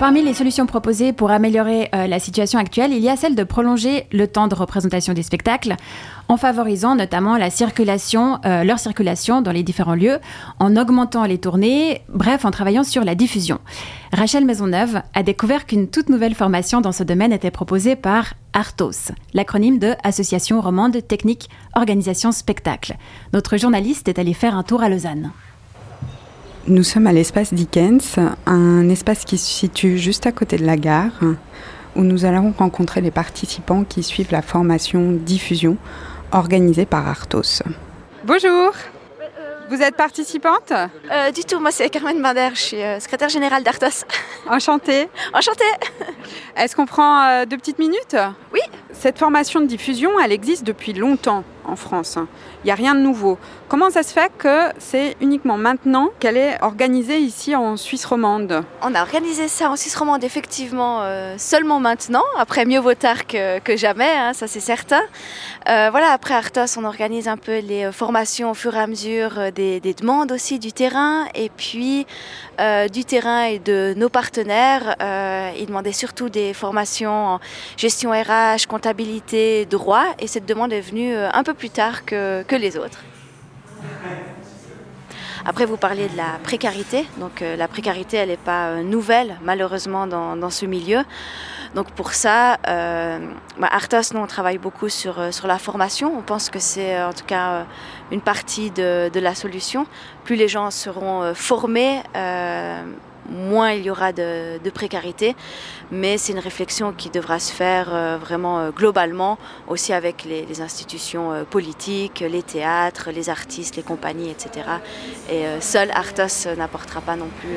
Parmi les solutions proposées pour améliorer euh, la situation actuelle, il y a celle de prolonger le temps de représentation des spectacles en favorisant notamment la circulation, euh, leur circulation dans les différents lieux, en augmentant les tournées, bref, en travaillant sur la diffusion. Rachel Maisonneuve a découvert qu'une toute nouvelle formation dans ce domaine était proposée par ARTOS, l'acronyme de Association romande technique organisation spectacle. Notre journaliste est allé faire un tour à Lausanne. Nous sommes à l'espace Dickens, un espace qui se situe juste à côté de la gare, où nous allons rencontrer les participants qui suivent la formation diffusion organisée par Artos. Bonjour vous êtes participante? Euh, Du tout, moi c'est Carmen Bander, je suis euh, secrétaire générale d'Artos. Enchantée. Enchantée. Est-ce qu'on prend euh, deux petites minutes? Oui. Cette formation de diffusion, elle existe depuis longtemps en France. Il n'y a rien de nouveau. Comment ça se fait que c'est uniquement maintenant qu'elle est organisée ici en Suisse romande? On a organisé ça en Suisse romande effectivement euh, seulement maintenant. Après, mieux vaut tard que, jamais, hein, ça c'est certain. Euh, voilà, après Artos, on organise un peu les euh, formations au fur et à mesure des, des demandes aussi du terrain. Et puis, du terrain et de nos partenaires, ils demandaient surtout des formations en gestion RH, comptabilité, droit. Et cette demande est venue un peu plus tard que, que les autres. Après, vous parliez de la précarité. Donc, euh, la précarité, elle n'est pas euh, nouvelle, malheureusement, dans, ce milieu. Donc, pour ça, euh, bah, Artos, nous, on travaille beaucoup sur, sur la formation. On pense que c'est, en tout cas, une partie de, de, la solution. Plus les gens seront formés, moins il y aura de, précarité. Mais c'est une réflexion qui devra se faire euh, vraiment euh, globalement, aussi avec les, institutions euh, politiques, les théâtres, les artistes, les compagnies, etc. Et seul Artos n'apportera pas non plus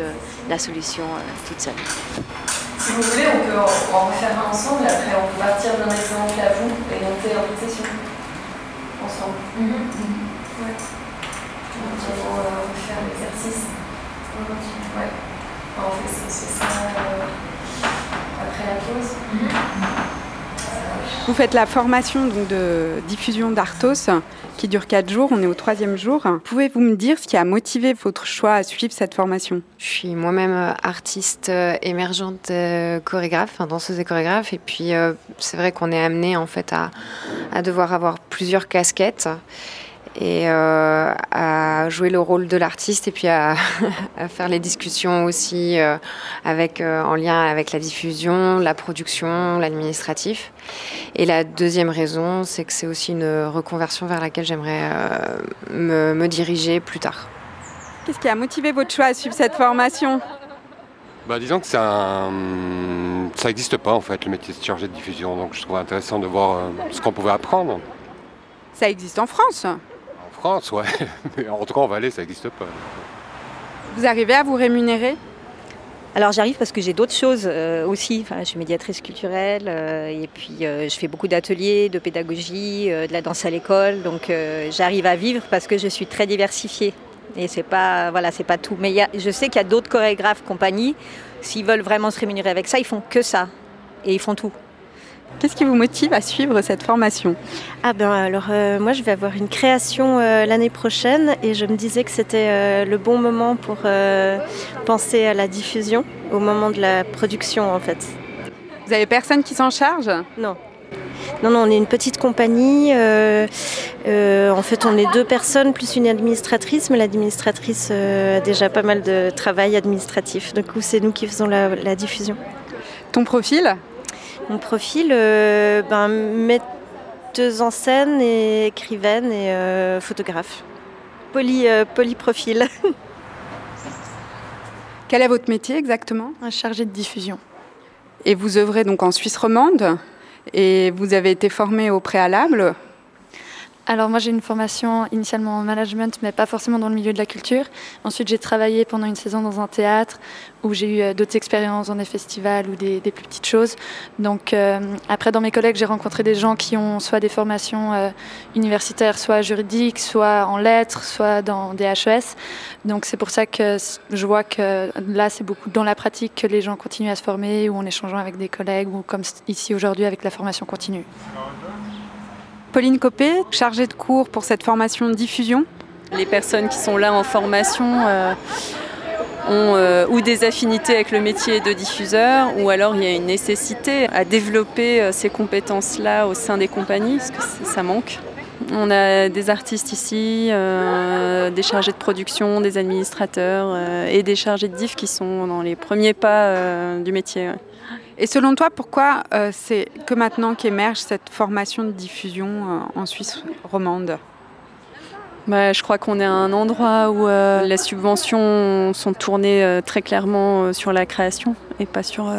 la solution toute seule. Si vous voulez, on peut en, refaire un ensemble. Après, on peut partir d'un exemple à vous et monter en session ensemble. Mm -hmm. ouais. On va refaire l'exercice. Ouais. Euh. Vous faites la formation donc, de diffusion d'Artos qui dure 4 jours, on est au troisième jour. Pouvez-vous me dire ce qui a motivé votre choix à suivre cette formation? Je suis moi-même euh, artiste euh, émergente chorégraphe, danseuse et chorégraphe, et puis c'est vrai qu'on est amené en fait à, devoir avoir plusieurs casquettes et euh, à jouer le rôle de l'artiste et puis à, faire les discussions aussi euh, avec, euh, en lien avec la diffusion, la production, l'administratif. Et la deuxième raison, c'est que c'est aussi une reconversion vers laquelle j'aimerais me, me, diriger plus tard. Qu'est-ce qui a motivé votre choix à suivre cette formation? Bah, disons que ça n'existe pas en fait le métier de chargé de diffusion, donc je trouve intéressant de voir ce qu'on pouvait apprendre. Ça existe en France France, ouais. Mais en tout cas, en Valais, ça n'existe pas. Vous arrivez à vous rémunérer? Alors j'arrive parce que j'ai d'autres choses euh, aussi. Enfin, je suis médiatrice culturelle euh, et puis euh, je fais beaucoup d'ateliers, de pédagogie, de la danse à l'école. Donc j'arrive à vivre parce que je suis très diversifiée. Et c'est pas voilà, c'est pas tout. Mais je sais qu'il y a d'autres chorégraphes, compagnies. S'ils veulent vraiment se rémunérer avec ça, ils font que ça et ils font tout. Qu'est-ce qui vous motive à suivre cette formation? Ah ben alors euh, moi je vais avoir une création euh, l'année prochaine et je me disais que c'était euh, le bon moment pour penser à la diffusion au moment de la production en fait. Vous avez personne qui s'en charge? Non. Non, non, on est une petite compagnie. en fait, on est deux personnes plus une administratrice, mais l'administratrice a déjà pas mal de travail administratif. Du coup, c'est nous qui faisons la diffusion. Ton profil? Mon profil, euh, ben, metteuse en scène et écrivaine et euh, photographe. Poly, euh, polyprofil. Quel est votre métier exactement? Un chargé de diffusion. Et vous œuvrez donc en Suisse romande et vous avez été formé au préalable? Alors moi j'ai une formation initialement en management mais pas forcément dans le milieu de la culture. Ensuite j'ai travaillé pendant une saison dans un théâtre où j'ai eu euh, d'autres expériences dans des festivals ou des, plus petites choses. Donc euh, après dans mes collègues j'ai rencontré des gens qui ont soit des formations euh, universitaires, soit juridiques, soit en lettres, soit dans des HES. Donc c'est pour ça que je vois que là c'est beaucoup dans la pratique que les gens continuent à se former ou en échangeant avec des collègues ou comme ici aujourd'hui avec la formation continue. Pauline Copé, chargée de cours pour cette formation de diffusion. Les personnes qui sont là en formation, euh, ont ou des affinités avec le métier de diffuseur, ou alors il y a une nécessité à développer ces compétences-là au sein des compagnies, parce que ça manque. On a des artistes ici, euh, des chargés de production, des administrateurs euh, et des chargés de diff qui sont dans les premiers pas euh, du métier. Et selon toi, pourquoi c'est que maintenant qu'émerge cette formation de diffusion en Suisse romande? Bah, je crois qu'on est à un endroit où euh, les subventions sont tournées euh, très clairement euh, sur la création et pas sur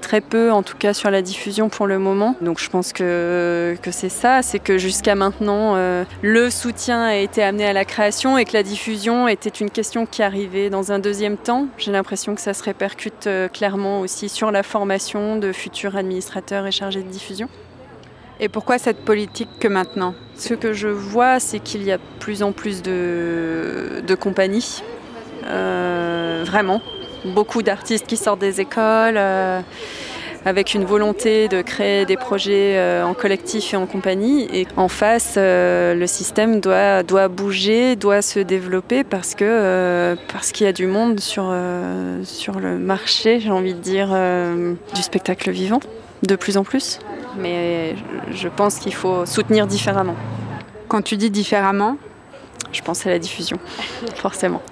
très peu, en tout cas sur la diffusion pour le moment. Donc je pense que, que c'est ça, c'est que jusqu'à maintenant, le soutien a été amené à la création et que la diffusion était une question qui arrivait dans un deuxième temps. J'ai l'impression que ça se répercute clairement aussi sur la formation de futurs administrateurs et chargés de diffusion. Et pourquoi cette politique que maintenant? Ce que je vois, c'est qu'il y a plus en plus de, compagnies. Euh, vraiment. Beaucoup d'artistes qui sortent des écoles. Euh, avec une volonté de créer des projets euh, en collectif et en compagnie. Et en face, le système doit, doit bouger, doit se développer parce que parce qu'il y a du monde sur, sur le marché, j'ai envie de dire, du spectacle vivant, de plus en plus mais je pense qu'il faut soutenir différemment. Quand tu dis différemment Je pense à la diffusion, forcément.